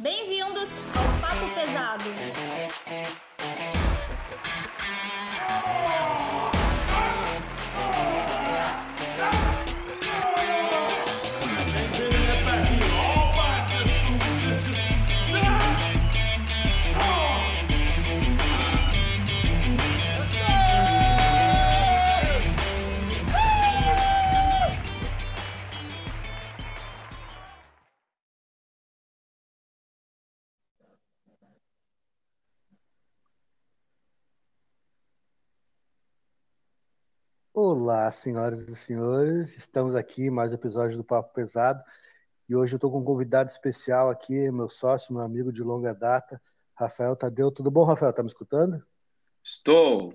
Bem-vindos ao Papo Pesado. Olá, senhoras e senhores, estamos aqui mais um episódio do Papo Pesado e hoje eu estou com um convidado especial aqui, meu sócio, meu amigo de longa data, Rafael Tadeu. Tudo bom, Rafael? Tá me escutando? Estou.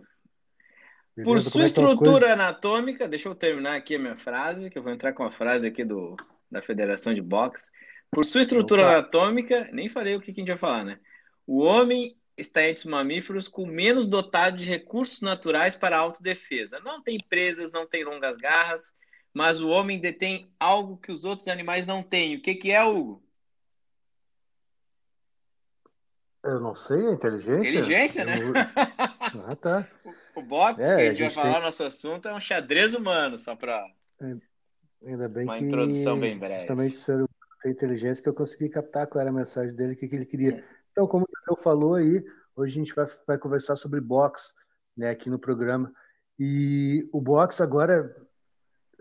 Beleza? Por sua é estrutura anatômica, deixa eu terminar aqui a minha frase, que eu vou entrar com a frase aqui do, da Federação de Boxe. Por sua estrutura Opa. anatômica, nem falei o que a gente vai falar, né? O homem está entre os mamíferos com menos dotado de recursos naturais para autodefesa. Não tem presas, não tem longas garras, mas o homem detém algo que os outros animais não têm. O que, que é, Hugo? Eu não sei, a inteligência. Inteligência, né? Ah, tá. O, o boxe, é, que a gente, a gente vai falar, tem... nosso assunto, é um xadrez humano, só para. Ainda bem Uma que. introdução bem breve. Justamente ser tem inteligência que eu consegui captar qual era a mensagem dele, o que, que ele queria. É. Então, como o falou aí, hoje a gente vai, vai conversar sobre boxe né, aqui no programa. E o boxe agora,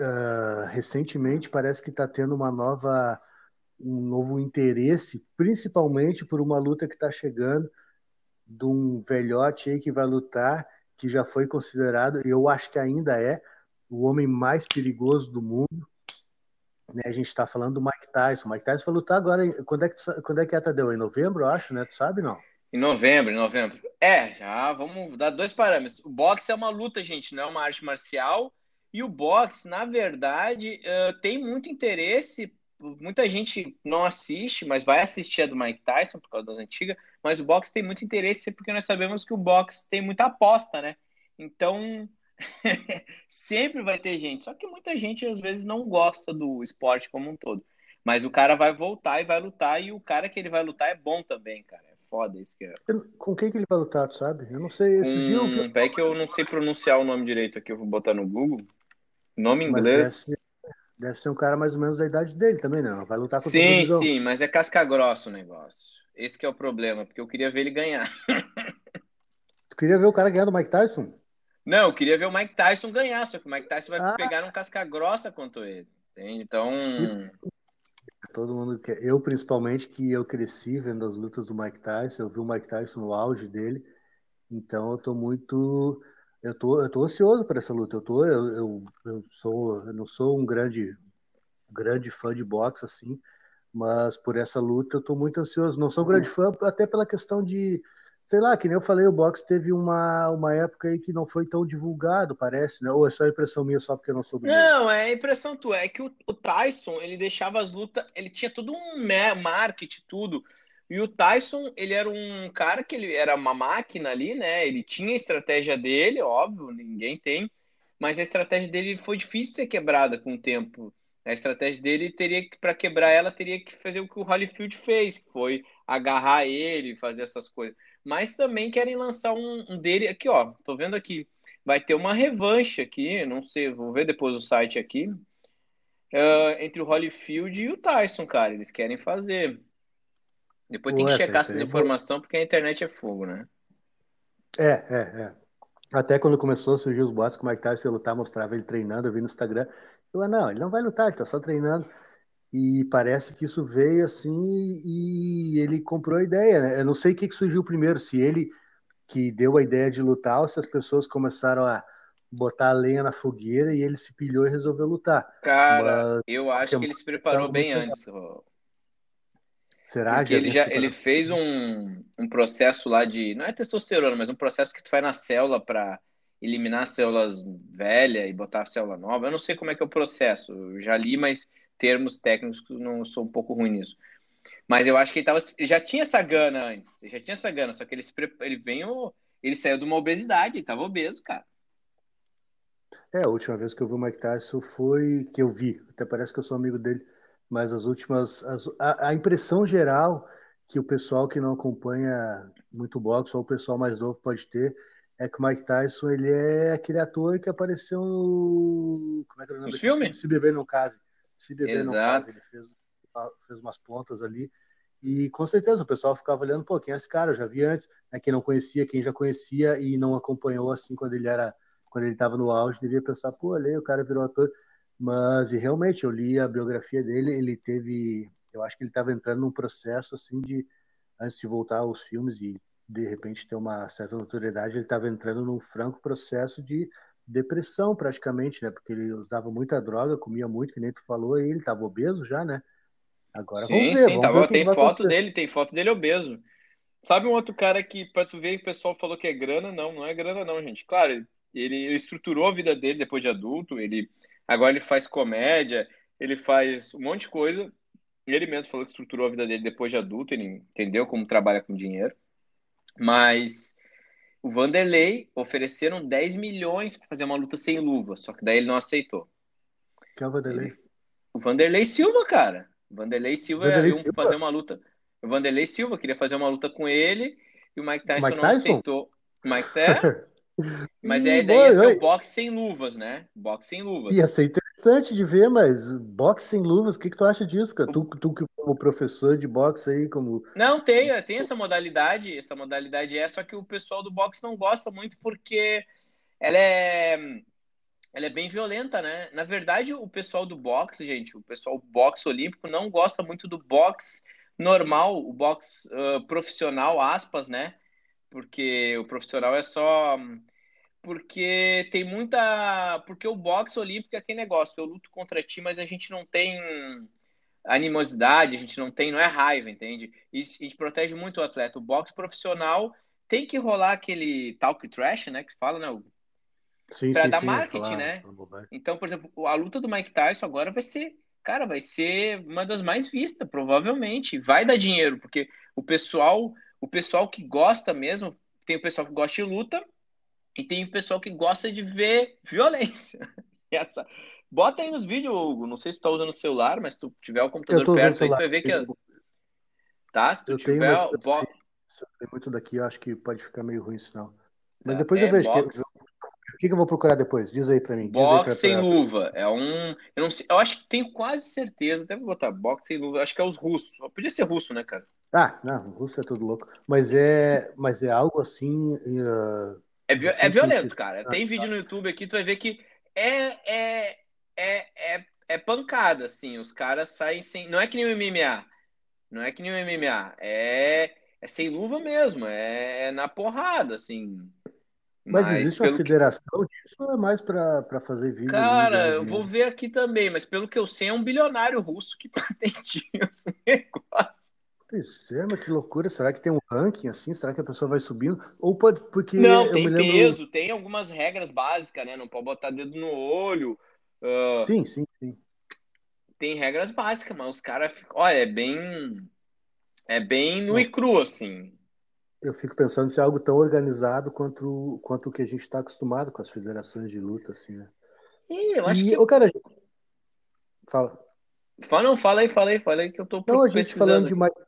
uh, recentemente, parece que está tendo uma nova, um novo interesse, principalmente por uma luta que está chegando de um velhote aí que vai lutar, que já foi considerado, eu acho que ainda é, o homem mais perigoso do mundo. Né, a gente está falando do Mike Tyson. O Mike Tyson vai lutar agora. Quando é que, quando é, que é, Tadeu? Em novembro, eu acho, né? Tu sabe, não? Em novembro, em novembro. É, já vamos dar dois parâmetros. O boxe é uma luta, gente, não é uma arte marcial. E o boxe, na verdade, uh, tem muito interesse. Muita gente não assiste, mas vai assistir a do Mike Tyson, por causa das antigas. Mas o boxe tem muito interesse porque nós sabemos que o boxe tem muita aposta, né? Então, Sempre vai ter gente. Só que muita gente às vezes não gosta do esporte como um todo. Mas o cara vai voltar e vai lutar, e o cara que ele vai lutar é bom também, cara. É foda isso que é. Com quem que ele vai lutar, tu sabe? Eu não sei. Esses um, dias eu... É que eu não sei pronunciar o nome direito aqui, eu vou botar no Google. Nome inglês. Deve ser, deve ser, um cara mais ou menos da idade dele também, não? Vai lutar com Sim, sim, mas é casca grossa o negócio. Esse que é o problema, porque eu queria ver ele ganhar. tu queria ver o cara ganhar do Mike Tyson? Não, eu queria ver o Mike Tyson ganhar, só que o Mike Tyson vai ah. pegar um casca grossa quanto ele. Entende? Então. Todo mundo quer. Eu, principalmente, que eu cresci vendo as lutas do Mike Tyson, eu vi o Mike Tyson no auge dele. Então eu tô muito. Eu tô, eu tô ansioso para essa luta. Eu, tô, eu, eu, eu, sou, eu não sou um grande, grande fã de boxe, assim, mas por essa luta eu tô muito ansioso. Não sou um grande fã, até pela questão de sei lá, que nem eu falei, o boxe teve uma, uma época aí que não foi tão divulgado, parece, né? Ou é só impressão minha só porque eu não sou do Não, é impressão tua. É que o, o, Tyson, ele deixava as lutas, ele tinha todo um marketing, tudo. E o Tyson, ele era um cara que ele era uma máquina ali, né? Ele tinha a estratégia dele, óbvio, ninguém tem. Mas a estratégia dele foi difícil ser quebrada com o tempo. A estratégia dele teria que, para quebrar ela, teria que fazer o que o Holyfield fez, que foi agarrar ele, fazer essas coisas mas também querem lançar um, um dele aqui, ó. Tô vendo aqui. Vai ter uma revanche aqui, não sei, vou ver depois o site aqui. Uh, entre o Holyfield e o Tyson, cara. Eles querem fazer. Depois tem que checar essa informação, porque a internet é fogo, né? É, é, é. Até quando começou a surgir os boatos como é que Tyson ia lutar, mostrava ele treinando, eu vi no Instagram. Eu, não, ele não vai lutar, ele tá só treinando. E parece que isso veio assim e ele comprou a ideia, né? Eu não sei o que, surgiu primeiro, se ele que deu a ideia de lutar ou se as pessoas começaram a botar a lenha na fogueira e ele se pilhou e resolveu lutar. Cara, Mas, eu acho que ele se preparou bem antes. Será? que ele já ele fez um, um processo lá de não é testosterona, mas um processo que tu faz na célula para eliminar células velhas e botar a célula nova. Eu não sei como é que é o processo. Eu já li, mas termos técnicos, não sou um pouco ruim nisso. Mas eu acho que ele, tava, ele já tinha essa gana antes, já tinha essa gana, só que ele, se, ele veio, ele saiu de uma obesidade, ele tava obeso, cara. É, a última vez que eu vi o Mike Tyson foi que eu vi, até parece que eu sou amigo dele, mas as últimas, as, a, a, impressão geral que o pessoal que não acompanha muito boxe, ou o pessoal mais novo pode ter, é que o Mike Tyson ele é aquele ator que apareceu no. Como é que é o nome? filme? Se Beber Não Case. Se Beber Não Case. Ele fez, fez umas pontas ali. E com certeza o pessoal ficava olhando, pô, quem é esse cara? Eu já vi antes. Né? Quem não conhecia, quem já conhecia e não acompanhou assim quando ele era. Quando ele estava no auge, devia pensar, pô, ali o cara virou ator. Mas e realmente eu li a biografia dele, ele teve. Eu acho que ele estava entrando num processo assim de. Antes de voltar aos filmes e de repente ter uma certa notoriedade, ele estava entrando num franco processo de depressão praticamente, né? Porque ele usava muita droga, comia muito, que nem tu falou, e ele estava obeso já, né? Agora sim, vamos ver. Sim, vamos ver tem foto acontecer. dele, tem foto dele obeso. Sabe um outro cara que, pra tu ver, o pessoal falou que é grana? Não, não é grana não, gente. Claro, ele, ele estruturou a vida dele depois de adulto, ele agora ele faz comédia, ele faz um monte de coisa. Ele mesmo falou que estruturou a vida dele depois de adulto, ele entendeu como trabalha com dinheiro. Mas o Vanderlei ofereceram 10 milhões para fazer uma luta sem luva, só que daí ele não aceitou. Que é o Vanderlei? Ele... O Vanderlei Silva, cara. O Vanderlei Silva Vanderlei ia fazer uma luta. O Vanderlei Silva queria fazer uma luta com ele e o Mike Tyson, Mike Tyson? não aceitou. O Mike Tyson. Mas é, daí ia ser o boxe sem luvas, né? Boxe sem luvas. Ia ser interessante de ver, mas boxe sem luvas, o que, que tu acha disso, cara? Tu, tu como professor de boxe aí, como. Não, tem, tem essa modalidade, essa modalidade é, só que o pessoal do boxe não gosta muito porque ela é. Ela é bem violenta, né? Na verdade, o pessoal do boxe, gente, o pessoal boxe olímpico não gosta muito do boxe normal, o boxe uh, profissional, aspas, né? Porque o profissional é só porque tem muita porque o boxe olímpico é aquele negócio eu luto contra ti mas a gente não tem animosidade a gente não tem não é raiva entende? A gente protege muito o atleta. O boxe profissional tem que rolar aquele talk trash né que fala né para dar sim, marketing falar, né? então por exemplo a luta do Mike Tyson agora vai ser cara vai ser uma das mais vistas provavelmente. Vai dar dinheiro porque o pessoal o pessoal que gosta mesmo, tem o pessoal que gosta de luta e tem o pessoal que gosta de ver violência. Essa. Bota aí nos vídeos, Hugo. Não sei se tu tá usando o celular, mas se tu tiver o computador perto aí, tu vai ver que. Tá? Se tu eu tiver. Tenho, mas se eu tenho muito daqui, eu acho que pode ficar meio ruim o sinal. Mas é, depois é, eu vejo. Box... O que, que, eu vou procurar depois? Diz aí pra mim. Box pra, sem luva. É um. Eu, não sei, eu acho que tenho quase certeza. Deve botar box sem luva. Acho que é os russos. Podia ser russo, né, cara? Ah, não, russo é tudo louco. Mas é, mas é algo assim. Uh, é, vi é violento, se... cara. Tem ah, vídeo no YouTube aqui, tu vai ver que é, é, é, é, é pancada, assim. Os caras saem sem. Não é que nem o MMA. Não é que nem o MMA. É, é sem luva mesmo. É, é na porrada, assim. Mas, mas existe uma federação que... disso ou é mais para fazer vídeo? Cara, eu vou ver aqui também, mas pelo que eu sei, é um bilionário russo que patenteia os negócios. Pois é, mas que loucura. Será que tem um ranking assim? Será que a pessoa vai subindo? Ou pode. Porque não, tem lembro... peso, tem algumas regras básicas, né? Não pode botar dedo no olho. Uh... Sim, sim, sim. Tem regras básicas, mas os caras ficam. Olha, é bem. É bem nu e cru, assim. Eu fico pensando se é algo tão organizado quanto, quanto o que a gente está acostumado com as federações de luta, assim, né? E eu acho e, que. Ô, cara, fala. Fala, não, fala aí, fala aí, fala aí que eu tô Não, a gente falando de Mike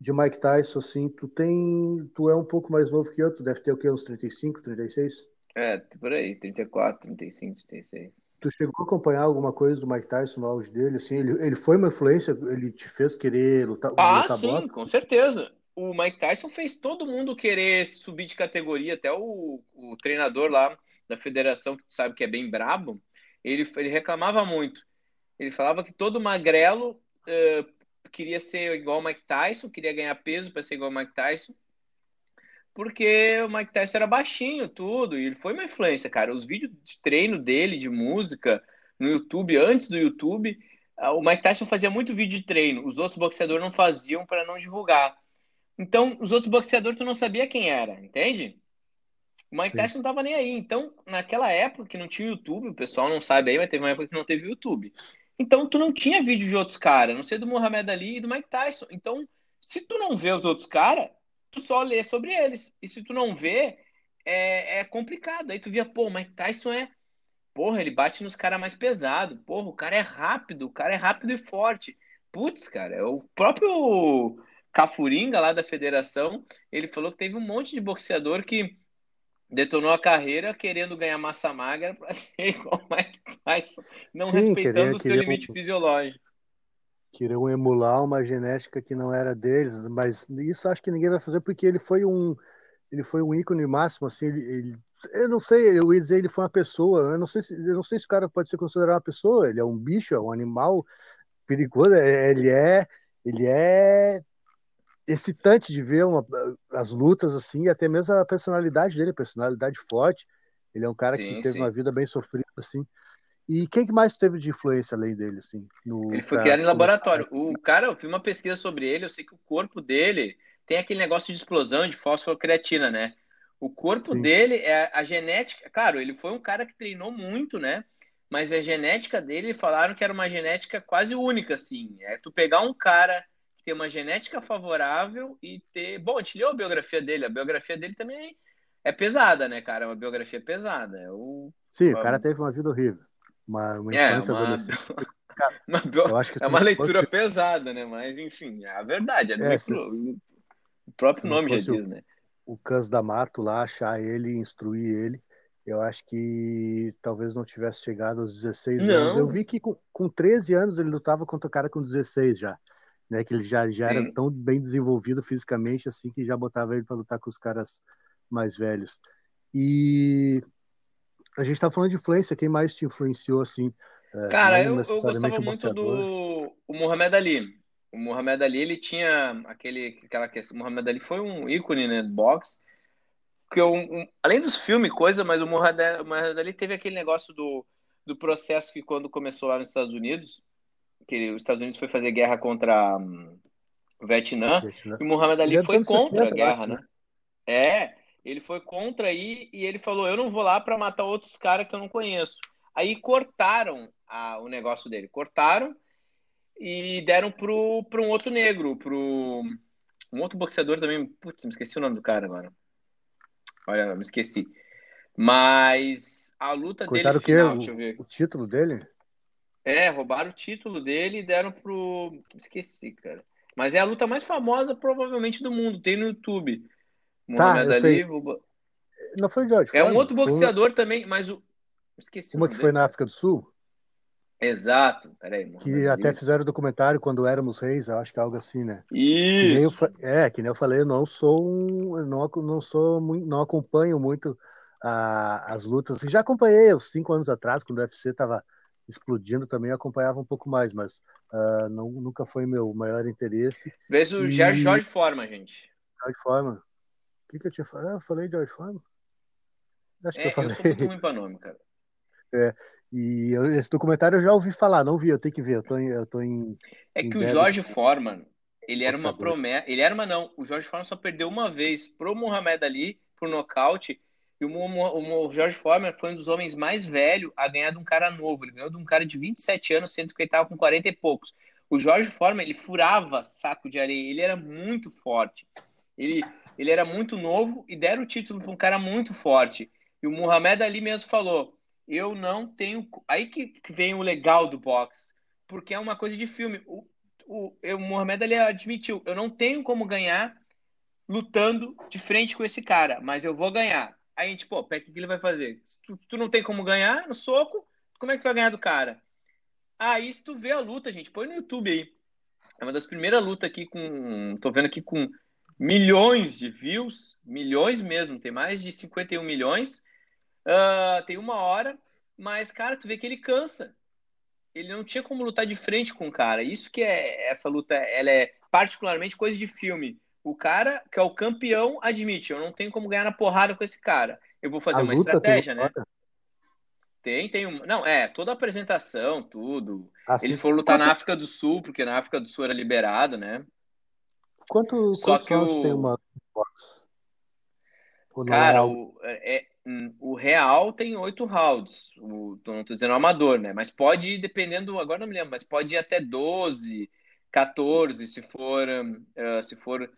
de Mike Tyson, assim, tu tem. Tu é um pouco mais novo que eu, tu deve ter o quê? Uns 35, 36? É, por aí, 34, 35, 36. Tu chegou a acompanhar alguma coisa do Mike Tyson no auge dele? Assim, ele, ele foi uma influência, ele te fez querer lutar, ah, lutar sim, com certeza. O Mike Tyson fez todo mundo querer subir de categoria, até o, o treinador lá da federação, que tu sabe que é bem brabo, ele, ele reclamava muito. Ele falava que todo magrelo uh, queria ser igual o Mike Tyson, queria ganhar peso para ser igual o Mike Tyson. Porque o Mike Tyson era baixinho, tudo, e ele foi uma influência, cara. Os vídeos de treino dele, de música, no YouTube, antes do YouTube, o Mike Tyson fazia muito vídeo de treino. Os outros boxeadores não faziam para não divulgar. Então, os outros boxeadores tu não sabia quem era, entende? O Mike Tyson não tava nem aí. Então, naquela época que não tinha YouTube, o pessoal não sabe aí, mas teve uma época que não teve YouTube. Então tu não tinha vídeo de outros caras, não sei do Muhammad Ali e do Mike Tyson. Então, se tu não vê os outros caras, tu só lê sobre eles. E se tu não vê, é, é complicado. Aí tu via, pô, o Mike Tyson é. Porra, ele bate nos caras mais pesados. Porra, o cara é rápido, o cara é rápido e forte. Putz, cara, é o próprio Cafuringa, lá da federação, ele falou que teve um monte de boxeador que detonou a carreira querendo ganhar massa magra para ser igual o Mike Tyson, não Sim, respeitando queria, o seu limite um, fisiológico. Queriam emular uma genética que não era deles, mas isso acho que ninguém vai fazer porque ele foi um ele foi um ícone máximo assim, ele, ele eu não sei, eu ia dizer ele foi uma pessoa, eu não sei se eu não sei se o cara pode ser considerado uma pessoa, ele é um bicho, é um animal perigoso, é, ele é ele é excitante de ver uma, as lutas assim, e até mesmo a personalidade dele, a personalidade forte. Ele é um cara sim, que teve sim. uma vida bem sofrida assim. E quem que mais teve de influência além dele assim? No, ele foi pra... criado em laboratório. O cara, eu fiz uma pesquisa sobre ele, eu sei que o corpo dele tem aquele negócio de explosão de fosfocreatina, né? O corpo sim. dele é a genética, claro, ele foi um cara que treinou muito, né? Mas a genética dele, falaram que era uma genética quase única, assim. É tu pegar um cara ter uma genética favorável e ter. Bom, a gente leu a biografia dele, a biografia dele também é pesada, né, cara? É uma biografia pesada. É o... Sim, o cara teve uma vida horrível. Uma, uma é, infância é, uma... adolescente. uma bio... Acho que é uma leitura fosse... pesada, né? Mas, enfim, é a verdade. É, é se... O próprio nome já diz, né? O Cans da Mato lá, achar ele, instruir ele. Eu acho que talvez não tivesse chegado aos 16 não. anos. Eu vi que com, com 13 anos ele lutava contra o cara com 16 já né? Que ele já, já era tão bem desenvolvido fisicamente assim que já botava ele para lutar com os caras mais velhos. E a gente está falando de influência, quem mais te influenciou assim? É, Cara, eu, eu gostava muito do o Muhammad Ali. O Muhammad Ali, ele tinha aquele aquela questão, o Muhammad Ali foi um ícone, né, do boxe. Que eu, um, além dos filmes, coisa, mas o Muhammad, o Muhammad Ali teve aquele negócio do, do processo que quando começou lá nos Estados Unidos, que os Estados Unidos foi fazer guerra contra um, o Vietnã, Vietnã, e o Muhammad Ali foi contra a guerra, né? né? É, ele foi contra aí e ele falou: Eu não vou lá para matar outros caras que eu não conheço. Aí cortaram a, o negócio dele, cortaram e deram pro, pro um outro negro, pro um outro boxeador também. Putz, me esqueci o nome do cara agora. Olha, me esqueci. Mas a luta dele. Final, o, o título dele? É, roubaram o título dele e deram pro. Esqueci, cara. Mas é a luta mais famosa, provavelmente, do mundo. Tem no YouTube. Tá, Muhammad Ali. Não foi o George. É um outro boxeador também, mas o. Esqueci. Uma que dele. foi na África do Sul? Exato. Peraí, que até fizeram documentário quando éramos reis, eu acho que é algo assim, né? Isso. Que eu, é, que nem eu falei, eu não sou um. Eu não, não sou muito. Não acompanho muito a, as lutas. Já acompanhei uns cinco anos atrás, quando o UFC tava explodindo também acompanhava um pouco mais, mas uh, não, nunca foi meu maior interesse. Veja o e... Jorge Forma, gente. Jorge Forma. O que, que eu tinha falado? Ah, eu falei George Forma? Acho é, que eu falei. Eu sou muito ruim pra nome, cara. É, e eu, esse documentário eu já ouvi falar, não vi, eu tenho que ver, eu tô em. Eu tô em é que o Jorge Foreman, ele era uma promessa. Ele era uma não. O Jorge Foreman só perdeu uma vez pro Muhammad Ali por nocaute e o, o, o Jorge Foreman foi um dos homens mais velhos a ganhar de um cara novo. Ele ganhou de um cara de 27 anos, sendo que ele estava com 40 e poucos. O Jorge Foreman, ele furava saco de areia. Ele era muito forte. Ele, ele era muito novo e deram o título para um cara muito forte. E o Muhammad Ali mesmo falou: Eu não tenho. Aí que, vem o legal do boxe, porque é uma coisa de filme. O, o, o Muhammad Ali admitiu: Eu não tenho como ganhar lutando de frente com esse cara, mas eu vou ganhar. A gente, pô, o que, ele vai fazer? Tu, tu, não tem como ganhar no soco, como é que tu vai ganhar do cara? Aí se tu vê a luta, gente, põe no YouTube aí. É uma das primeiras lutas aqui com. Tô vendo aqui com milhões de views, milhões mesmo, tem mais de 51 milhões. Uh, tem uma hora, mas, cara, tu vê que ele cansa. Ele não tinha como lutar de frente com o cara. Isso que é essa luta, ela é particularmente coisa de filme. O cara que é o campeão admite, eu não tenho como ganhar na porrada com esse cara. Eu vou fazer a uma estratégia, né? Tem, tem um. Não, é, toda a apresentação, tudo. Assim, Eles foram lutar quanto... na África do Sul, porque na África do Sul era liberado, né? Quanto, Só que o... tem uma Cara, é o, é, hum, o real tem oito rounds. O, não tô dizendo amador, né? Mas pode ir, dependendo, agora não me lembro, mas pode ir até 12, 14, se for, uh, se for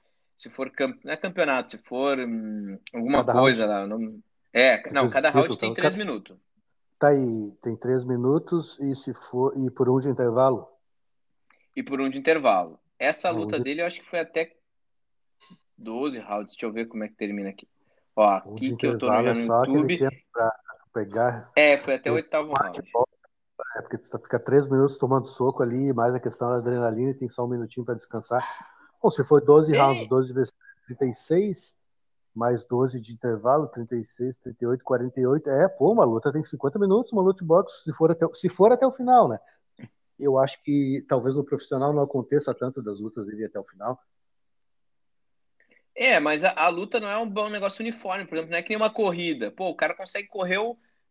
se for não é campeonato, se for hum, alguma cada coisa round. lá. Não, é, não, cada round tem três minutos. Tá aí, tem três minutos e se for e por um de intervalo? E por um de intervalo. Essa luta dele eu acho que foi até 12 rounds. Deixa eu ver como é que termina aqui. Ó, aqui que eu tô no é só YouTube. Pra pegar. É, foi até o oitavo round. É, porque tu fica três minutos tomando soco ali, mais a questão da adrenalina e tem só um minutinho para descansar. Bom, se for 12 é. rounds, 12 vezes 36, mais 12 de intervalo, 36, 38, 48. É, pô, uma luta tem 50 minutos, uma luta de boxe, se for até, se for até o final, né? Eu acho que talvez no profissional não aconteça tanto das lutas ir até o final. É, mas a, a luta não é um bom negócio uniforme, por exemplo, não é que nem uma corrida. Pô, o cara consegue correr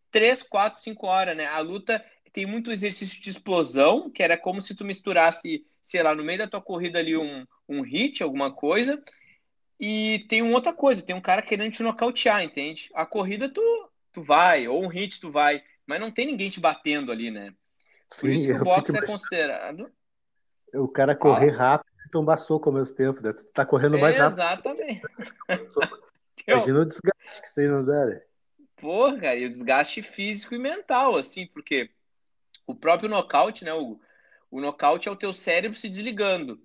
3, 4, 5 horas, né? A luta tem muito exercício de explosão, que era como se tu misturasse, sei lá, no meio da tua corrida ali um, um hit, alguma coisa, e tem uma outra coisa, tem um cara querendo te nocautear, entende? A corrida tu, tu vai, ou um hit tu vai, mas não tem ninguém te batendo ali, né? Por Sim, isso que o boxe é considerado. O cara correr ah. rápido e tomar soco ao mesmo tempo, né? Tu tá correndo mais rápido. Exatamente. Imagina o desgaste que você não dá, né? Porra, cara, e o desgaste físico e mental, assim, porque o próprio nocaute, né, Hugo? O nocaute é o teu cérebro se desligando.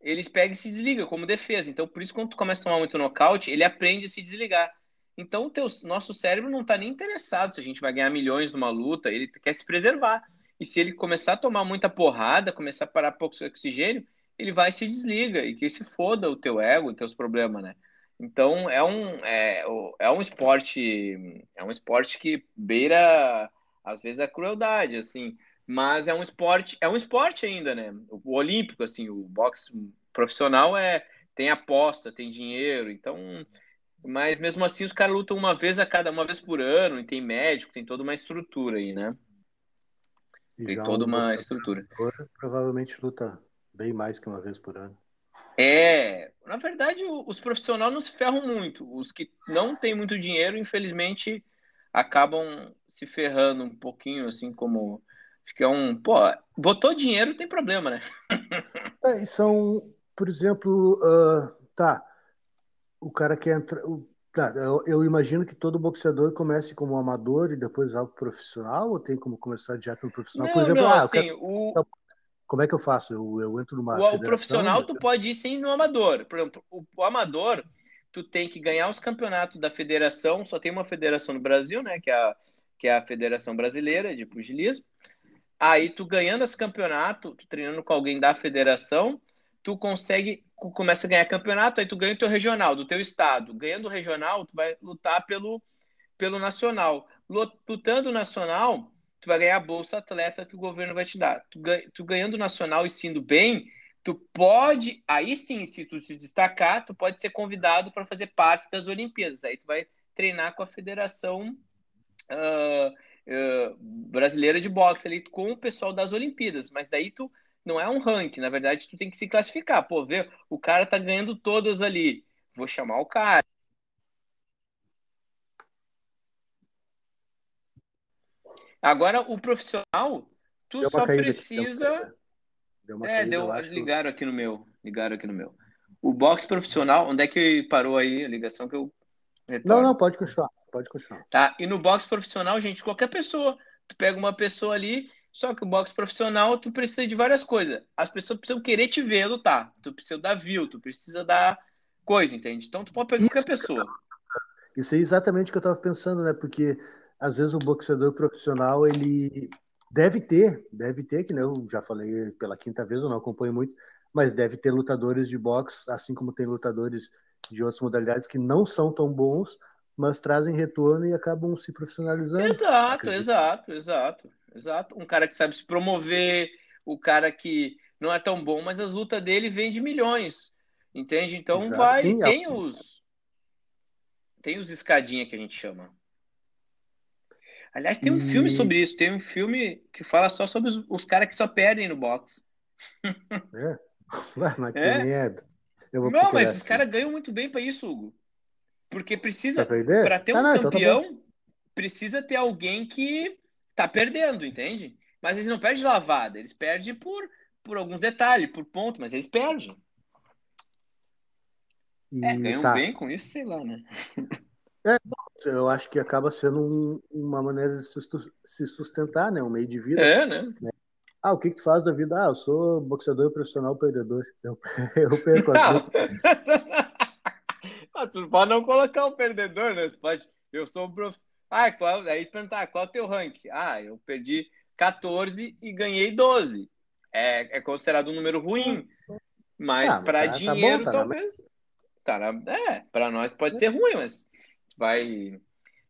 Eles pegam e se desligam como defesa. Então, por isso, quando tu começa a tomar muito nocaute, ele aprende a se desligar. Então, o teu, nosso cérebro não está nem interessado se a gente vai ganhar milhões numa luta, ele quer se preservar. E se ele começar a tomar muita porrada, começar a parar pouco oxigênio, ele vai e se desliga. E que se foda o teu ego, os teus problemas, né? Então, é um, é, é um esporte é um esporte que beira às vezes é crueldade, assim, mas é um esporte, é um esporte ainda, né? O olímpico, assim, o boxe profissional é tem aposta, tem dinheiro, então, mas mesmo assim os caras lutam uma vez a cada uma vez por ano, e tem médico, tem toda uma estrutura aí, né? tem toda uma estrutura. Provavelmente luta bem mais que uma vez por ano. É, na verdade, os profissionais não se ferram muito. Os que não têm muito dinheiro, infelizmente, acabam se ferrando um pouquinho, assim, como. Acho que é um. Pô, botou dinheiro tem problema, né? é, são, por exemplo, uh, tá. O cara que entra. Tá, eu, eu, imagino que todo boxeador comece como amador e depois algo profissional, ou tem como começar direto no profissional? Não, por exemplo, não, ah, assim, quero... o... como é que eu faço? Eu, eu entro numa. O, o profissional, tu pode ir sem no amador. Por exemplo, o, o amador, tu tem que ganhar os campeonatos da federação, só tem uma federação no Brasil, né? Que é a que é a Federação Brasileira de Pugilismo. Aí tu ganhando esse campeonato, tu treinando com alguém da federação, tu consegue, começa a ganhar campeonato, aí tu ganha o teu regional, do teu estado. Ganhando o regional, tu vai lutar pelo, pelo nacional. Lutando o nacional, tu vai ganhar a bolsa atleta que o governo vai te dar. Tu, tu ganhando o nacional e sendo bem, tu pode, aí sim, se tu se destacar, tu pode ser convidado para fazer parte das Olimpíadas. Aí tu vai treinar com a federação uh, uh, brasileira de boxe ali com o pessoal das Olimpíadas, mas daí tu não é um ranking, na verdade tu tem que se classificar. Pô, vê, o cara tá ganhando todas ali, vou chamar o cara. Agora o profissional, tu deu só precisa. Deu é, deu, ligaram aqui no meu, ligaram aqui no meu. O boxe profissional, onde é que parou aí a ligação que eu retorno? Não, não, pode continuar. Pode continuar. Tá? E no boxe profissional, gente, qualquer pessoa. Tu pega uma pessoa ali, só que o boxe profissional, tu precisa de várias coisas. As pessoas precisam querer te ver lutar. Tu precisa dar view, tu precisa dar coisa, entende? Então tu pode pegar qualquer pessoa. Isso é exatamente o que eu tava pensando, né? Porque às vezes o boxeador profissional, ele deve ter, deve ter, que né, eu já falei pela quinta vez, eu não acompanho muito, mas deve ter lutadores de boxe, assim como tem lutadores de outras modalidades que não são tão bons, mas trazem retorno e acabam se profissionalizando. Exato, exato, exato, exato. Um cara que sabe se promover, o cara que não é tão bom, mas as lutas dele vêm de milhões, entende? Então exato. vai, Sim, tem é... os tem os escadinha que a gente chama. Aliás, tem um e... filme sobre isso, tem um filme que fala só sobre os, os caras que só perdem no boxe. É? Mas é. que merda. Não, mas esses caras ganham muito bem para isso, Hugo. Porque precisa, para ter um ah, não, campeão, então tá precisa ter alguém que tá perdendo, entende? Mas eles não perdem lavada, eles perdem por, por alguns detalhes, por ponto, mas eles perdem. E, é, ganham tá. bem com isso, sei lá, né? É, eu acho que acaba sendo um, uma maneira de se sustentar, né? Um meio de vida. É, né? né? Ah, o que, que tu faz da vida? Ah, eu sou boxeador profissional perdedor. Eu, eu perco as Ah, tu pode não colocar o perdedor, né? Tu pode. Eu sou um prof... Ah, qual... aí perguntar qual é o teu rank? Ah, eu perdi 14 e ganhei 12. É, é considerado um número ruim. Mas ah, para tá, dinheiro, tá bom, tá talvez. Tá na... É, para nós pode ser ruim, mas vai.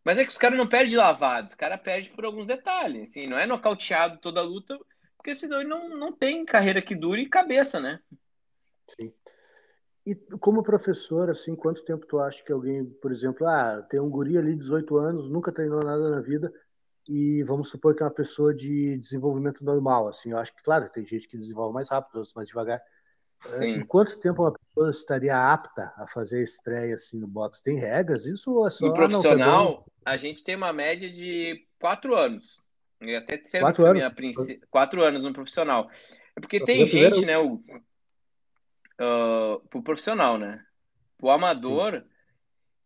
Mas é que os caras não perdem de lavado, os caras perdem por alguns detalhes. Assim, não é nocauteado toda a luta, porque senão ele não, não tem carreira que dure e cabeça, né? Sim. E como professor, assim, quanto tempo tu acha que alguém, por exemplo, ah, tem um guri ali de 18 anos, nunca treinou nada na vida, e vamos supor que é uma pessoa de desenvolvimento normal, assim, eu acho que, claro, tem gente que desenvolve mais rápido, outros mais devagar. É, Sim. Em quanto tempo uma pessoa estaria apta a fazer a estreia assim no boxe? Tem regras? Isso ou é só... No profissional, ah, não, a gente tem uma média de quatro anos. E até quatro anos? Quatro anos no profissional. É porque tem gente, né, o uh, pro profissional, né? O amador Sim.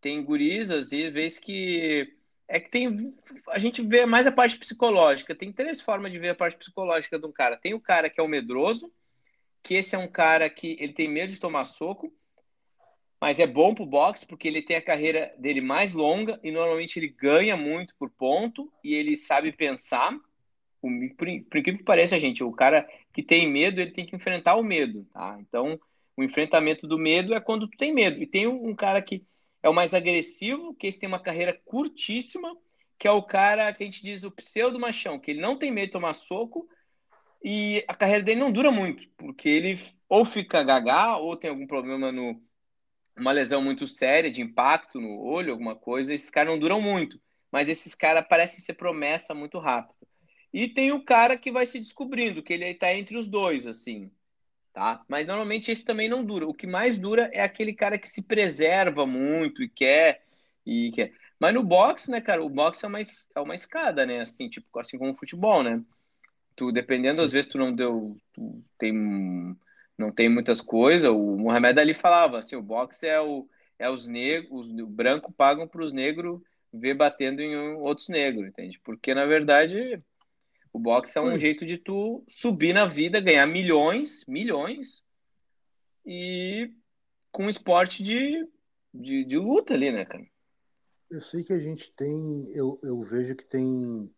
tem guris, às vezes, que. É que tem. A gente vê mais a parte psicológica. Tem três formas de ver a parte psicológica de um cara. Tem o cara que é o medroso, que esse é um cara que ele tem medo de tomar soco, mas é bom pro boxe porque ele tem a carreira dele mais longa e normalmente ele ganha muito por ponto e ele sabe pensar. Por, por incrível que pareça, gente, o cara que tem medo, ele tem que enfrentar o medo, tá? Então, o enfrentamento do medo é quando tu tem medo. E tem um, cara que é o mais agressivo, que esse tem uma carreira curtíssima, que é o cara que a gente diz o pseudo machão, que ele não tem medo de tomar soco e a carreira dele não dura muito, porque ele ou fica gaga ou tem algum problema no uma lesão muito séria de impacto no olho, alguma coisa, esses caras não duram muito, mas esses caras parecem ser promessa muito rápido. E tem o cara que vai se descobrindo, que ele está entre os dois, assim tá? Mas normalmente esse também não dura. O que mais dura é aquele cara que se preserva muito e quer e quer. Mas no boxe, né, cara, o boxe é uma, é uma escada, né? Assim, tipo, assim como o futebol, né? Tu, dependendo, às vezes tu não deu, tu tem, não tem muitas coisas. O Muhammad Ali falava assim, o boxe é o é os negros, os brancos pagam para os negros ver batendo em outros negros, entende? Porque na verdade o boxe é um jeito de tu subir na vida, ganhar milhões, milhões, e com um esporte de, de, de, luta ali, né, cara? Eu sei que a gente tem, eu, eu vejo que tem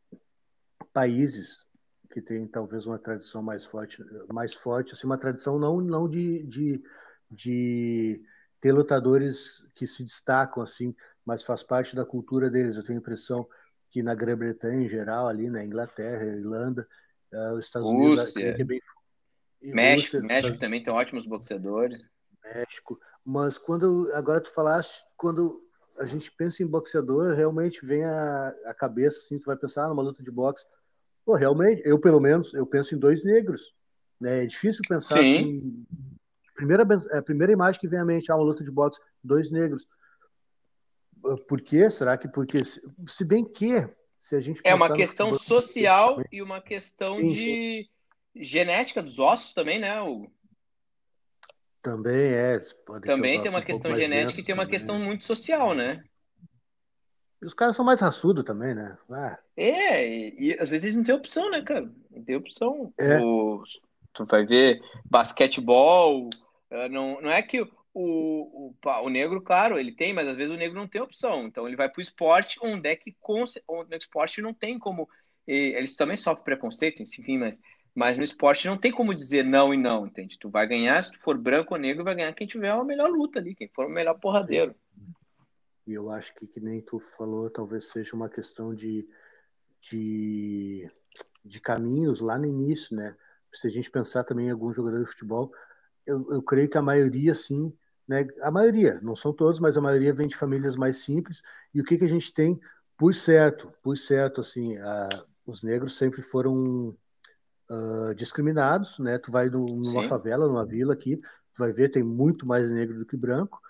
países que tem talvez uma tradição mais forte, mais forte, assim, uma tradição não, não de, de, de ter lutadores que se destacam, assim, mas faz parte da cultura deles. Eu tenho a impressão que na Grã-Bretanha em geral, ali na Inglaterra, Irlanda, uh, os Estados Rússia. Unidos. É bem... México, Rússia, México Estados... também tem ótimos boxeadores. México. Mas quando agora tu falaste, quando a gente pensa em boxeador, realmente vem a, a cabeça assim, tu vai pensar ah, numa luta de boxe. Pô, realmente, eu pelo menos, eu penso em dois negros. Né? É difícil pensar Sim. assim. Primeira, a primeira imagem que vem à mente, ah, uma luta de boxe, dois negros. Por quê? Será que porque. Se bem que, se a gente. É uma questão social e uma questão sim, de genética dos ossos também, né, Hugo? Também é. Também tem uma um questão genética e tem uma também. questão muito social, né? E os caras são mais raçudos também, né? Ah. É, e, e, às vezes não tem opção, né, cara? Não tem opção. É. O, tu vai ver basquetebol. Eh, não, não é que o, o, o negro, claro, ele tem, mas às vezes o negro não tem opção. Então ele vai para o esporte onde é que onde no esporte não tem como. Eles também sofrem preconceito, enfim, mas, mas no esporte não tem como dizer não e não, entende? Tu vai ganhar, se tu for branco ou negro, vai ganhar quem tiver a melhor luta ali, quem for o melhor porradeiro. E eu acho que, que nem tu falou, talvez seja uma questão de, de, de caminhos lá no início, né? Se a gente pensar também em alguns jogadores de futebol, eu, eu creio que a maioria, sim, né? A maioria, não são todos, mas a maioria vem de famílias mais simples. E o que, que a gente tem? Por certo, por certo, assim, a, os negros sempre foram uh, discriminados, né? Tu vai numa Sim. favela, numa vila aqui, tu vai ver tem muito mais negro do que branco.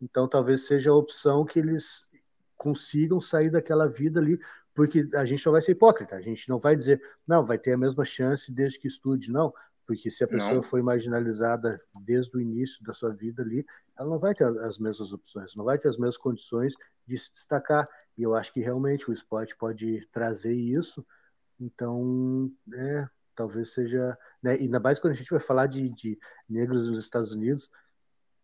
Então talvez seja a opção que eles consigam sair daquela vida ali, porque a gente não vai ser hipócrita, a gente não vai dizer, não, vai ter a mesma chance desde que estude, não. Porque se a pessoa não. foi marginalizada desde o início da sua vida ali, ela não vai ter as mesmas opções, não vai ter as mesmas condições de se destacar. E eu acho que realmente o esporte pode trazer isso. Então, é, talvez seja. Né, ainda mais quando a gente vai falar de, de negros nos Estados Unidos,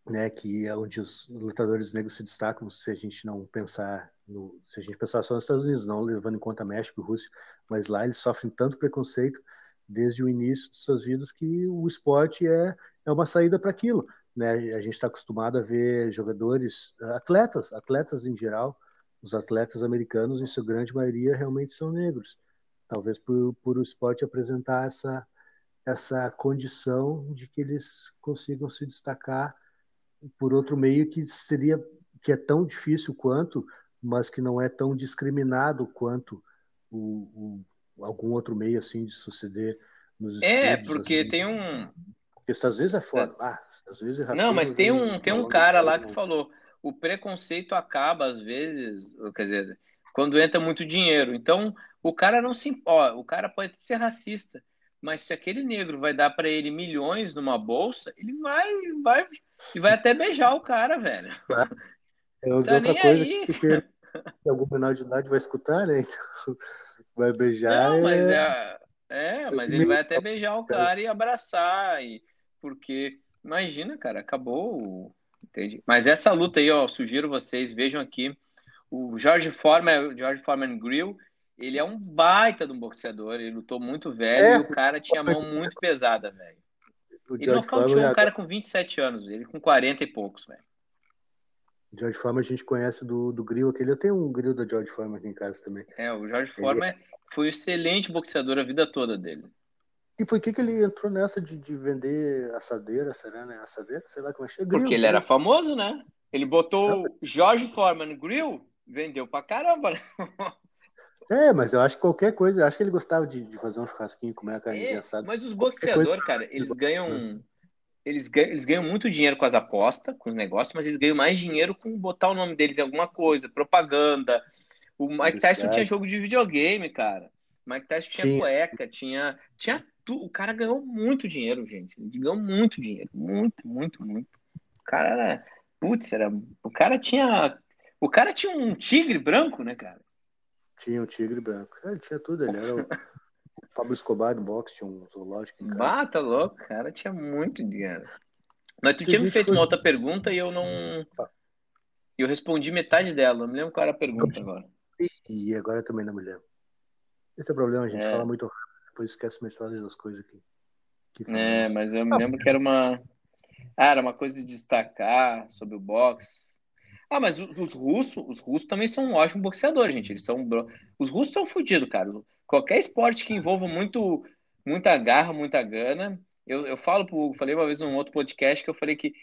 né, que é onde os lutadores negros se destacam, se a gente não pensar no, se a gente pensar só nos Estados Unidos, não levando em conta México e Rússia, mas lá eles sofrem tanto preconceito desde o início de suas vidas que o esporte é, é uma saída para aquilo. Né? A gente está acostumado a ver jogadores, atletas, atletas em geral, os atletas americanos, em sua grande maioria, realmente são negros. Talvez por, por o esporte apresentar essa, essa condição de que eles consigam se destacar por outro meio que seria que é tão difícil quanto, mas que não é tão discriminado quanto o, o algum outro meio assim de suceder nos É, porque assim. tem um porque às vezes é foda, ah, às vezes é Não, mas tem um tem um cara lá que falou, o preconceito acaba às vezes, quer dizer, quando entra muito dinheiro. Então, o cara não se, ó, o cara pode ser racista, mas se aquele negro vai dar para ele milhões numa bolsa, ele vai vai e vai até beijar o cara, velho. É outra tá coisa aí. que algum menor de idade vai escutar, né? Então, vai beijar. Não, mas é, é, mas ele vai até beijar o cara e abraçar, e, porque imagina, cara, acabou. Entende? Mas essa luta aí, ó, sugiro vocês vejam aqui o George Foreman, George Foreman Grill, ele é um baita de um boxeador, ele lutou muito velho é. e o cara tinha a mão muito pesada, velho. Ele nocauteou um cara com 27 anos, ele com 40 e poucos, velho. George Foreman a gente conhece do, do grill aquele. Eu tenho um grill da George Foreman aqui em casa também. É, o George Foreman ele... foi um excelente boxeador a vida toda dele. E por que, que ele entrou nessa de, de vender assadeira, será, né? Assadeira? Sei lá como é que Porque grill, ele era famoso, né? Ele botou George Foreman Grill, vendeu pra caramba. Né? É, mas eu acho que qualquer coisa, eu acho que ele gostava de, de fazer um churrasquinho, comer a carne é, assada. Mas os boxeadores, cara, eles ganham, eles ganham. Eles ganham muito dinheiro com as apostas, com os negócios, mas eles ganham mais dinheiro com botar o nome deles em alguma coisa, propaganda. O Mike Tyson tinha jogo de videogame, cara. O Mike Tyson tinha, tinha. cueca, tinha. Tinha tudo. O cara ganhou muito dinheiro, gente. Ele ganhou muito dinheiro. Muito, muito, muito. O cara era. Putz, era. O cara tinha. O cara tinha um tigre branco, né, cara? Tinha um tigre branco. Ele tinha tudo, ele era o, Pablo Escobar do boxe, tinha um zoológico em casa. Bata tá louco, cara, tinha muito dinheiro. Mas tu tinha me feito foi... uma outra pergunta e eu não. Tá. Eu respondi metade dela, não me lembro qual era a pergunta agora. E agora eu também não me lembro. Esse é o problema, a gente é. fala muito rápido, depois esquece metade das coisas aqui. Que é, mas eu me lembro que era uma. Ah, era uma coisa de destacar sobre o boxe. Ah, mas os, os russos, os russos também são um ótimo boxeador, gente. Eles são os russos são fodidos, cara. Qualquer esporte que envolva muito muita garra, muita gana. Eu, eu falo pro, falei uma vez num outro podcast que eu falei que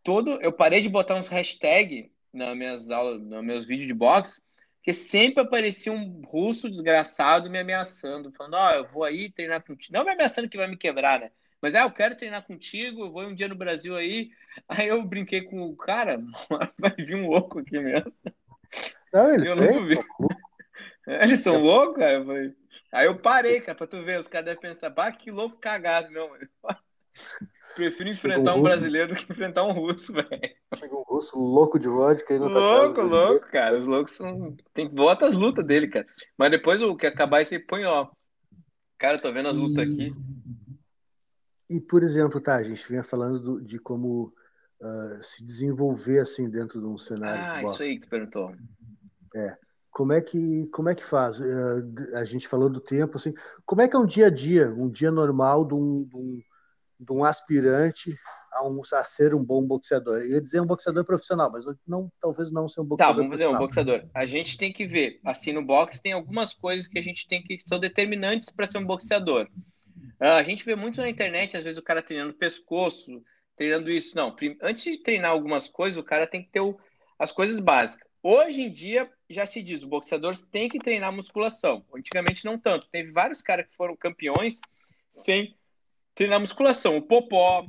todo eu parei de botar uns hashtag nas minhas aulas, nos meus vídeos de boxe, que sempre aparecia um russo desgraçado me ameaçando, falando: "Ó, oh, eu vou aí treinar contigo". Não me ameaçando que vai me quebrar, né? Mas, ah, eu quero treinar contigo, eu vou um dia no Brasil aí. Aí eu brinquei com o cara, vai vir um louco aqui mesmo. Não, ele eu não vi. Eles são loucos, cara? Aí eu parei, cara, pra tu ver. Os caras devem pensar, bah, que louco cagado, meu. Prefiro enfrentar um, um brasileiro do que enfrentar um russo, velho. Chega um russo louco de vodka aí no Louco, louco, cara. Os loucos são. Tem bota as lutas dele, cara. Mas depois o que acabar isso aí põe, ó. Cara, tô vendo as lutas e... aqui. E, por exemplo, tá, a gente vinha falando do, de como uh, se desenvolver assim dentro de um cenário ah, de isso aí que tu perguntou. É. Como é que, como é que faz? Uh, a gente falou do tempo, assim, como é que é um dia a dia, um dia normal de um, de um, de um aspirante a, um, a, ser um bom boxeador? Eu ia dizer um boxeador profissional, mas não, talvez não ser um boxeador Tá, vamos fazer um boxeador. A gente tem que ver, assim, no boxe tem algumas coisas que a gente tem que são determinantes para ser um boxeador. Ah, a gente vê muito na internet, às vezes, o cara treinando pescoço, treinando isso. Não, antes de treinar algumas coisas, o cara tem que ter o, as coisas básicas. Hoje em dia, já se diz, o boxeador tem que treinar musculação. Antigamente, não tanto. Teve vários caras que foram campeões sem treinar musculação. O Popó,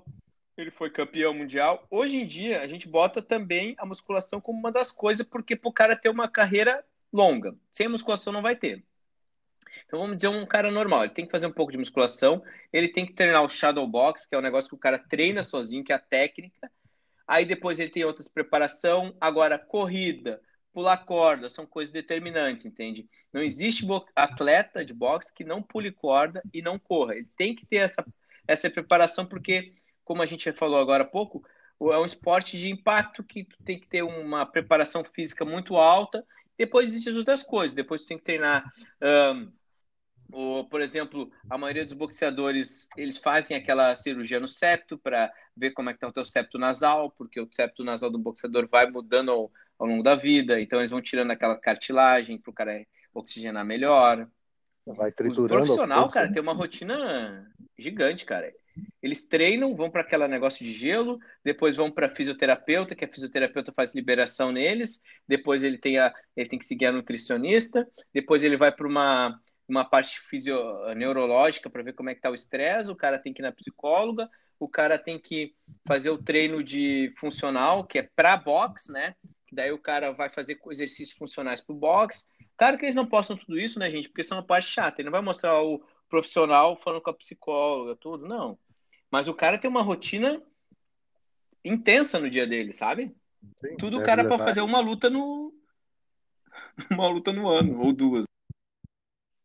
ele foi campeão mundial. Hoje em dia, a gente bota também a musculação como uma das coisas, porque para o cara ter uma carreira longa. Sem musculação não vai ter. Então vamos dizer um cara normal, ele tem que fazer um pouco de musculação, ele tem que treinar o shadow box, que é um negócio que o cara treina sozinho, que é a técnica. Aí depois ele tem outras preparação, agora corrida, pular corda, são coisas determinantes, entende? Não existe atleta de boxe que não pule corda e não corra. Ele tem que ter essa essa preparação porque como a gente falou agora há pouco, é um esporte de impacto que tu tem que ter uma preparação física muito alta. Depois existem outras coisas. Depois tu tem que treinar. Um, o, por exemplo, a maioria dos boxeadores eles fazem aquela cirurgia no septo para ver como é que está o teu septo nasal, porque o septo nasal do boxeador vai mudando ao, ao longo da vida. Então eles vão tirando aquela cartilagem para o cara oxigenar melhor. Vai triturando. O profissional, cara, né? tem uma rotina gigante, cara. Eles treinam, vão para aquele negócio de gelo, depois vão para fisioterapeuta, que a fisioterapeuta faz liberação neles, depois ele tem, a, ele tem que seguir a nutricionista, depois ele vai para uma, uma parte fisio, neurológica para ver como é que tá o estresse, o cara tem que ir na psicóloga, o cara tem que fazer o treino de funcional, que é para box, né? Daí o cara vai fazer exercícios funcionais para o box. Claro que eles não postam tudo isso, né, gente? Porque são uma parte chata. Ele não vai mostrar o profissional falando com a psicóloga, tudo. Não. Mas o cara tem uma rotina intensa no dia dele, sabe? Sim, tudo o cara levar. pode fazer uma luta no. uma luta no ano, ou duas.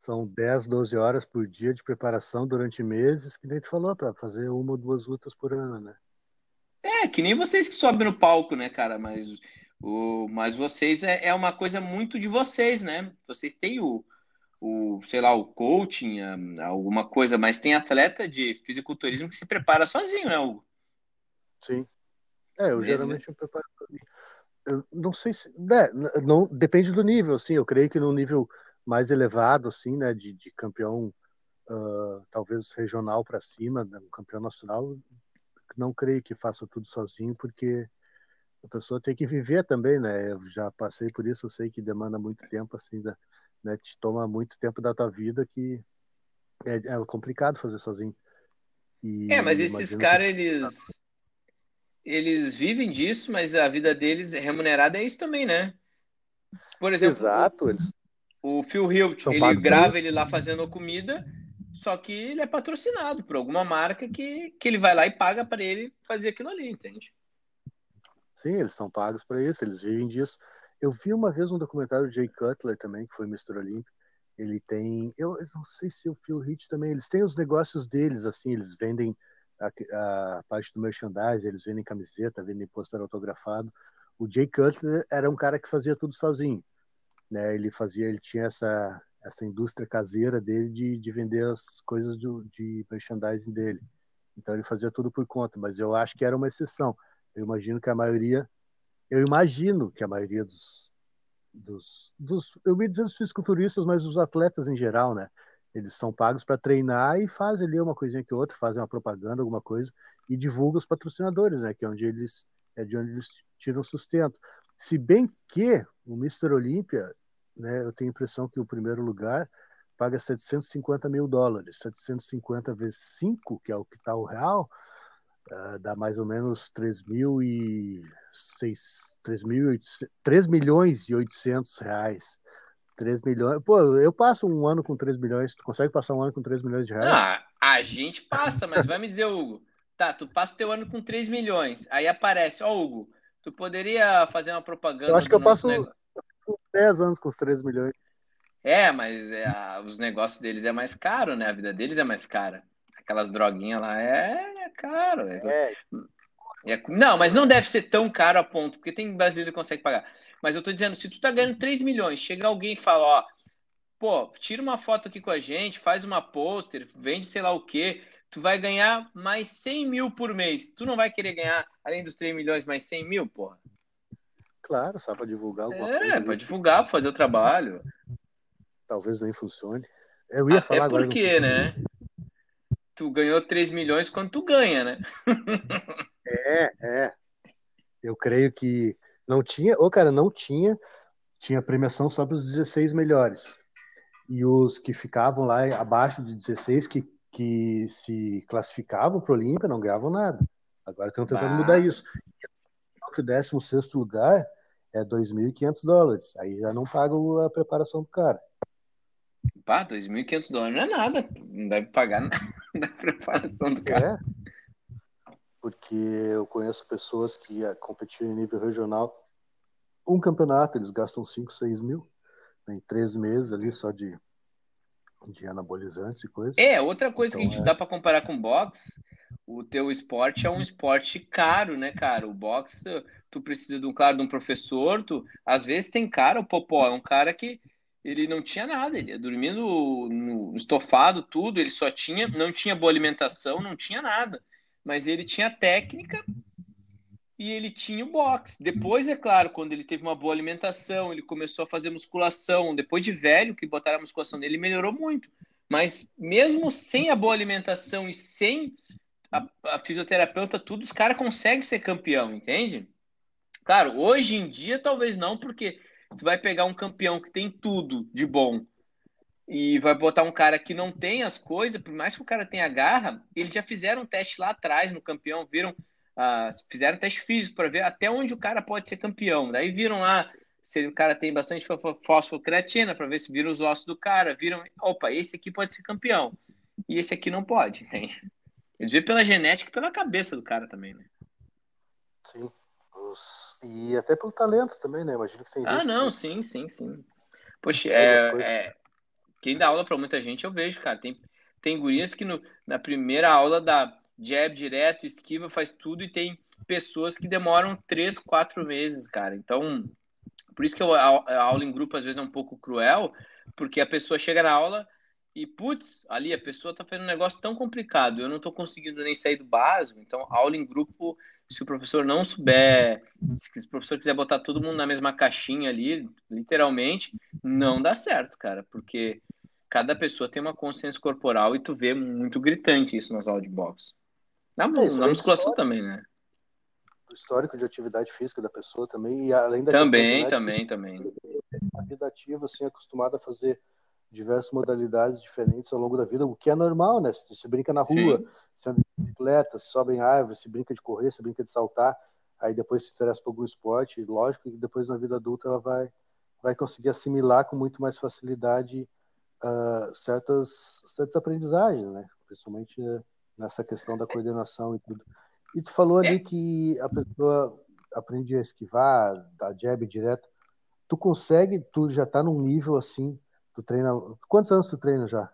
São 10, 12 horas por dia de preparação durante meses, que nem tu falou, para fazer uma ou duas lutas por ano, né? É, que nem vocês que sobem no palco, né, cara? Mas o, mas vocês é, é uma coisa muito de vocês, né? Vocês têm o, o sei lá, o coaching, alguma coisa, mas tem atleta de fisiculturismo que se prepara sozinho, né, Hugo? Sim. É, eu Mesmo? geralmente me preparo eu não sei se é, não depende do nível assim eu creio que no nível mais elevado assim né de, de campeão uh, talvez regional para cima né, um campeão nacional não creio que faça tudo sozinho porque a pessoa tem que viver também, né? Eu já passei por isso, eu sei que demanda muito tempo, assim, né? Te toma muito tempo da tua vida que é, é complicado fazer sozinho. E é, mas esses caras, que... eles eles vivem disso, mas a vida deles remunerada é isso também, né? Por exemplo, Exato, eles... o Phil Hilt, ele grava ele lá fazendo comida, só que ele é patrocinado por alguma marca que, que ele vai lá e paga para ele fazer aquilo ali, entende? Sim, eles são pagos para isso, eles vivem disso. Eu vi uma vez um documentário do Jay Cutler também, que foi Mr. Olympia. Ele tem, eu, eu não sei se o Phil Heath também, eles têm os negócios deles, assim, eles vendem a, a parte do merchandise, eles vendem camiseta, vendem pôster autografado. O Jay Cutler era um cara que fazia tudo sozinho, né? Ele fazia, ele tinha essa essa indústria caseira dele de, de vender as coisas do, de merchandising dele. Então ele fazia tudo por conta, mas eu acho que era uma exceção. Eu imagino que a maioria, eu imagino que a maioria dos, dos, dos eu ia dizer dos fisiculturistas, mas os atletas em geral, né? Eles são pagos para treinar e fazem ali uma coisinha que outra, fazem uma propaganda, alguma coisa e divulgam os patrocinadores, né? Que é onde eles é de onde eles tiram sustento. Se bem que o Mr. Olímpia, né? Eu tenho a impressão que o primeiro lugar paga 750 mil dólares, 750 vezes 5, que é o que está o real, uh, dá mais ou menos 3 mil e 6, 3, mil, 3 milhões e 800 reais. 3 milhões. Pô, eu passo um ano com 3 milhões. Tu consegue passar um ano com 3 milhões de reais? Ah, a gente passa, mas vai me dizer, Hugo. Tá, tu passa o teu ano com 3 milhões. Aí aparece, ó, Hugo, tu poderia fazer uma propaganda. Eu acho que eu passo negócio? 10 anos com os 3 milhões. É, mas é, os negócios deles é mais caro, né? A vida deles é mais cara. Aquelas droguinhas lá é caro. É... É. é... Não, mas não deve ser tão caro a ponto, porque tem brasileiro que consegue pagar. Mas eu tô dizendo, se tu tá ganhando 3 milhões, chega alguém e fala, ó, pô, tira uma foto aqui com a gente, faz uma pôster, vende sei lá o quê, tu vai ganhar mais 100 mil por mês. Tu não vai querer ganhar, além dos 3 milhões, mais 100 mil, porra? Claro, só para divulgar alguma é, coisa. É, para divulgar, para fazer o trabalho. Talvez nem funcione. Eu ia Até falar agora. porque, né? tu ganhou 3 milhões quando tu ganha, né? é, é. Eu creio que não tinha, ô cara, não tinha, tinha premiação só para os 16 melhores. E os que ficavam lá abaixo de 16, que, que se classificavam para o Olímpia, não ganhavam nada. Agora estão tentando bah. mudar isso. O 16 lugar é 2.500 dólares. Aí já não paga a preparação do cara. Pá, 2.500 dólares não é nada. Não deve pagar nada da preparação do cara. É, porque eu conheço pessoas que competiram em nível regional. Um campeonato, eles gastam 5, 6 mil em três meses ali só de, de anabolizantes e coisas. É, outra coisa então, que a gente é... dá para comparar com boxe, o teu esporte é um esporte caro, né, cara? O boxe, tu precisa de um claro de um professor, tu às vezes tem cara, o Popó é um cara que ele não tinha nada, ele ia dormindo no, no estofado, tudo, ele só tinha, não tinha boa alimentação, não tinha nada. Mas ele tinha técnica e ele tinha o boxe. Depois, é claro, quando ele teve uma boa alimentação, ele começou a fazer musculação. Depois de velho, que botaram a musculação nele, melhorou muito. Mas mesmo sem a boa alimentação e sem a, a fisioterapeuta, tudo, os caras conseguem ser campeão, entende? Claro, hoje em dia talvez não, porque tu vai pegar um campeão que tem tudo de bom e vai botar um cara que não tem as coisas, por mais que o cara tenha garra, eles já fizeram um teste lá atrás no campeão, viram Uh, fizeram teste físico para ver até onde o cara pode ser campeão. Daí viram lá se o cara tem bastante fosfocreatina para ver se viram os ossos do cara. Viram, opa, esse aqui pode ser campeão e esse aqui não pode, entende? Eles veem pela genética e pela cabeça do cara também, né? Sim. Os... E até pelo talento também, né? Imagino que tem Ah, não, que... sim, sim, sim. Poxa, é, é... quem dá aula para muita gente eu vejo, cara. Tem, tem gurias que no, na primeira aula da jab direto, esquiva, faz tudo e tem pessoas que demoram três, quatro meses, cara. Então, por isso que a, a aula em grupo às vezes é um pouco cruel, porque a pessoa chega na aula e, putz, ali a pessoa tá fazendo um negócio tão complicado, eu não tô conseguindo nem sair do básico. Então, aula em grupo, se o professor não souber, se o professor quiser botar todo mundo na mesma caixinha ali, literalmente, não dá certo, cara, porque cada pessoa tem uma consciência corporal e tu vê muito gritante isso nas aulas de boxe. Na, é, na musculação também, né? O histórico de atividade física da pessoa também, e além da Também, também, também. A vida ativa, assim, acostumada a fazer diversas modalidades diferentes ao longo da vida, o que é normal, né? Se você brinca na rua, se anda de bicicleta, se sobe em árvore, se brinca de correr, se brinca de saltar, aí depois se interessa por algum esporte, lógico que depois na vida adulta ela vai, vai conseguir assimilar com muito mais facilidade uh, certas, certas aprendizagens, né? Principalmente uh, nessa questão da coordenação e tudo. E tu falou ali que a pessoa aprende a esquivar, da jab direto. Tu consegue, tu já tá num nível assim, tu treina. Quantos anos tu treina já?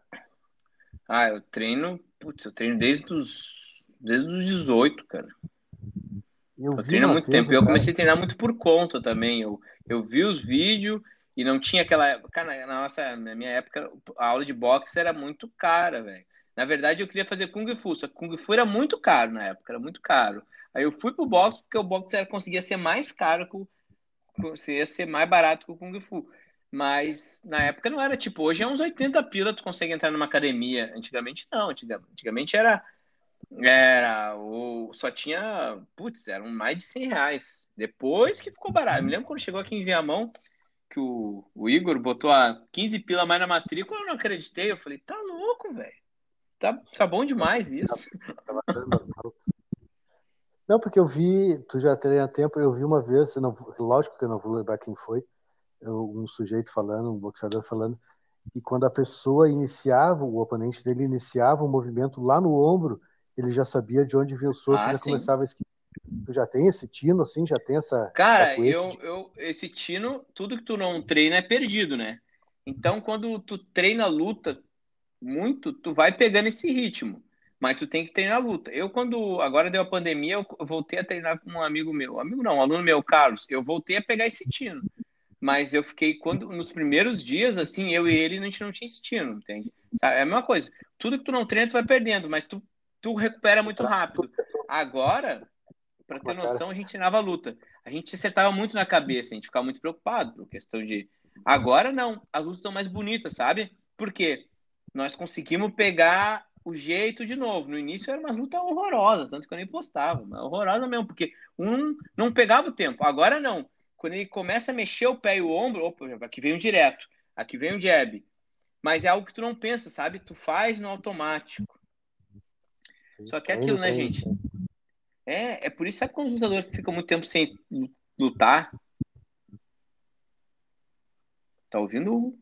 Ah, eu treino, putz, eu treino desde os desde os 18, cara. Eu, eu treino há muito tempo. Eu comecei a treinar muito por conta também. Eu, eu vi os vídeos e não tinha aquela. Cara, na nossa, na minha época, a aula de boxe era muito cara, velho. Na verdade, eu queria fazer Kung Fu, só que Kung Fu era muito caro na época, era muito caro. Aí eu fui pro boxe porque o boxe era, conseguia ser mais caro, conseguia ser mais barato que o Kung Fu. Mas na época não era tipo, hoje é uns 80 pila, tu consegue entrar numa academia. Antigamente não, antigamente era. Era, o, só tinha, putz, eram mais de 100 reais. Depois que ficou barato. Me lembro quando chegou aqui em Viamão, que o, o Igor botou a 15 pila mais na matrícula, eu não acreditei. Eu falei, tá louco, velho. Tá, tá bom demais isso. Não, porque eu vi, tu já treina tempo, eu vi uma vez, não, lógico que eu não vou lembrar quem foi, um sujeito falando, um boxeador falando, e quando a pessoa iniciava, o oponente dele iniciava um movimento lá no ombro, ele já sabia de onde vinha o soco, ah, já sim. começava a esquivar. Tu já tem esse tino, assim, já tem essa. Cara, eu, eu, esse tino, tudo que tu não treina é perdido, né? Então, quando tu treina luta, muito, tu vai pegando esse ritmo. Mas tu tem que treinar a luta. Eu, quando agora deu a pandemia, eu voltei a treinar com um amigo meu. Amigo não, um aluno meu, Carlos. Eu voltei a pegar esse tino. Mas eu fiquei, quando nos primeiros dias, assim, eu e ele, a gente não tinha esse tino, entende? Sabe? É a mesma coisa. Tudo que tu não treina, tu vai perdendo, mas tu, tu recupera muito rápido. Agora, para ter noção, a gente treinava a luta. A gente se acertava muito na cabeça, a gente ficava muito preocupado por questão de. Agora não, as lutas estão mais bonitas, sabe? Por quê? Nós conseguimos pegar o jeito de novo. No início era uma luta horrorosa, tanto que eu nem postava, mas horrorosa mesmo, porque um não pegava o tempo. Agora não. Quando ele começa a mexer o pé e o ombro, opa, aqui vem um direto, aqui vem um jab. Mas é algo que tu não pensa, sabe? Tu faz no automático. Só que é aquilo, né, gente? É, é por isso que os lutadores ficam muito tempo sem lutar. Tá ouvindo?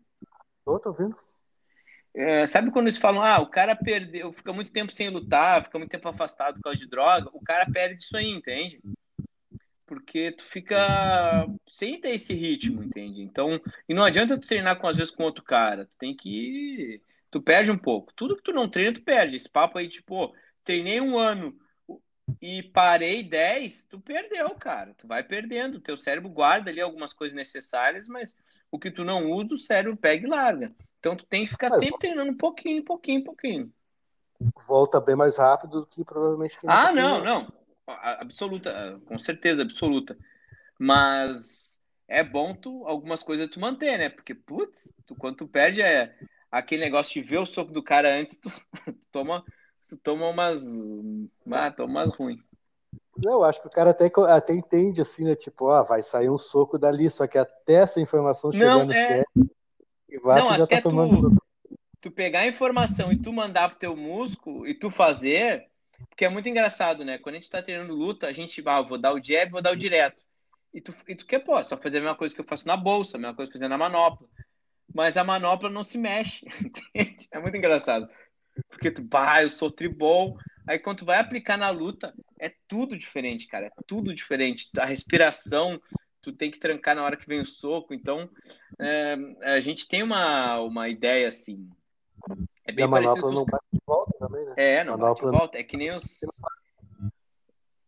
Tô, tô ouvindo. É, sabe quando eles falam, ah, o cara perdeu, fica muito tempo sem lutar, fica muito tempo afastado por causa de droga, o cara perde isso aí, entende? Porque tu fica sem ter esse ritmo, entende? Então, e não adianta tu treinar com às vezes com outro cara, tu tem que Tu perde um pouco. Tudo que tu não treina, tu perde. Esse papo aí, tipo, treinei um ano e parei 10, tu perdeu, cara. Tu vai perdendo. Teu cérebro guarda ali algumas coisas necessárias, mas o que tu não usa, o cérebro pega e larga. Então tu tem que ficar mas, sempre treinando um pouquinho, pouquinho, pouquinho. Volta bem mais rápido do que provavelmente quem Ah, não, não. Absoluta, com certeza, absoluta. Mas é bom tu algumas coisas tu manter, né? Porque, putz, tu, quando tu perde é aquele negócio de ver o soco do cara antes, tu, tu toma tu toma umas. Ah, toma umas ruins. Não, acho que o cara até, até entende assim, né? Tipo, ah, vai sair um soco dali, só que até essa informação chegar no é... não, até tá tu, tu pegar a informação e tu mandar pro teu músculo e tu fazer, porque é muito engraçado, né? Quando a gente tá treinando luta, a gente, ah, vou dar o jab, vou dar o direto. E tu, e tu quer, pô, só fazer a mesma coisa que eu faço na bolsa, a mesma coisa que eu fazer na manopla. Mas a manopla não se mexe, entende? É muito engraçado. Porque tu, bah, eu sou tribol. Aí quando tu vai aplicar na luta, é tudo diferente, cara. É tudo diferente. A respiração, tu tem que trancar na hora que vem o soco. Então, é, a gente tem uma, uma ideia assim. É bem e a manopla os... não bate de volta também, né? É, não manopla... bate de volta. É que nem os.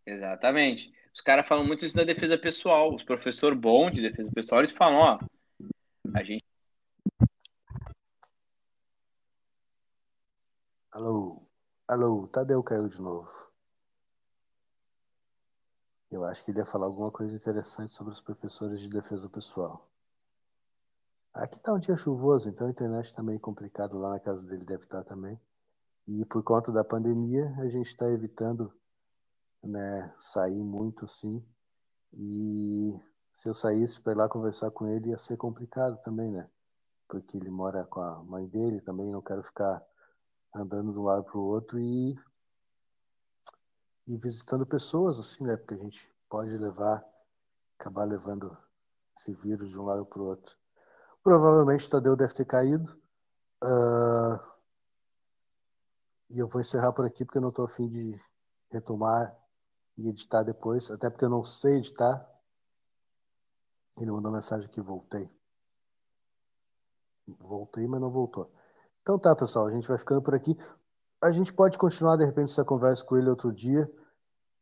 Exatamente. Os caras falam muito isso da defesa pessoal. Os professores bons de defesa pessoal, eles falam, ó, a gente Alô, alô, Tadeu caiu de novo. Eu acho que ele ia falar alguma coisa interessante sobre os professores de defesa pessoal. Aqui tá um dia chuvoso, então a internet tá meio complicado lá na casa dele, deve estar tá também. E por conta da pandemia, a gente está evitando né, sair muito sim. E se eu saísse para ir lá conversar com ele, ia ser complicado também, né? Porque ele mora com a mãe dele também, não quero ficar andando de um lado para o outro e, e visitando pessoas, assim, né? Porque a gente pode levar, acabar levando esse vírus de um lado para o outro. Provavelmente Tadeu deve ter caído. Uh, e eu vou encerrar por aqui porque eu não estou afim de retomar e editar depois, até porque eu não sei editar. Ele mandou mensagem que voltei. Voltei, mas não voltou. Então tá, pessoal, a gente vai ficando por aqui. A gente pode continuar, de repente, essa conversa com ele outro dia.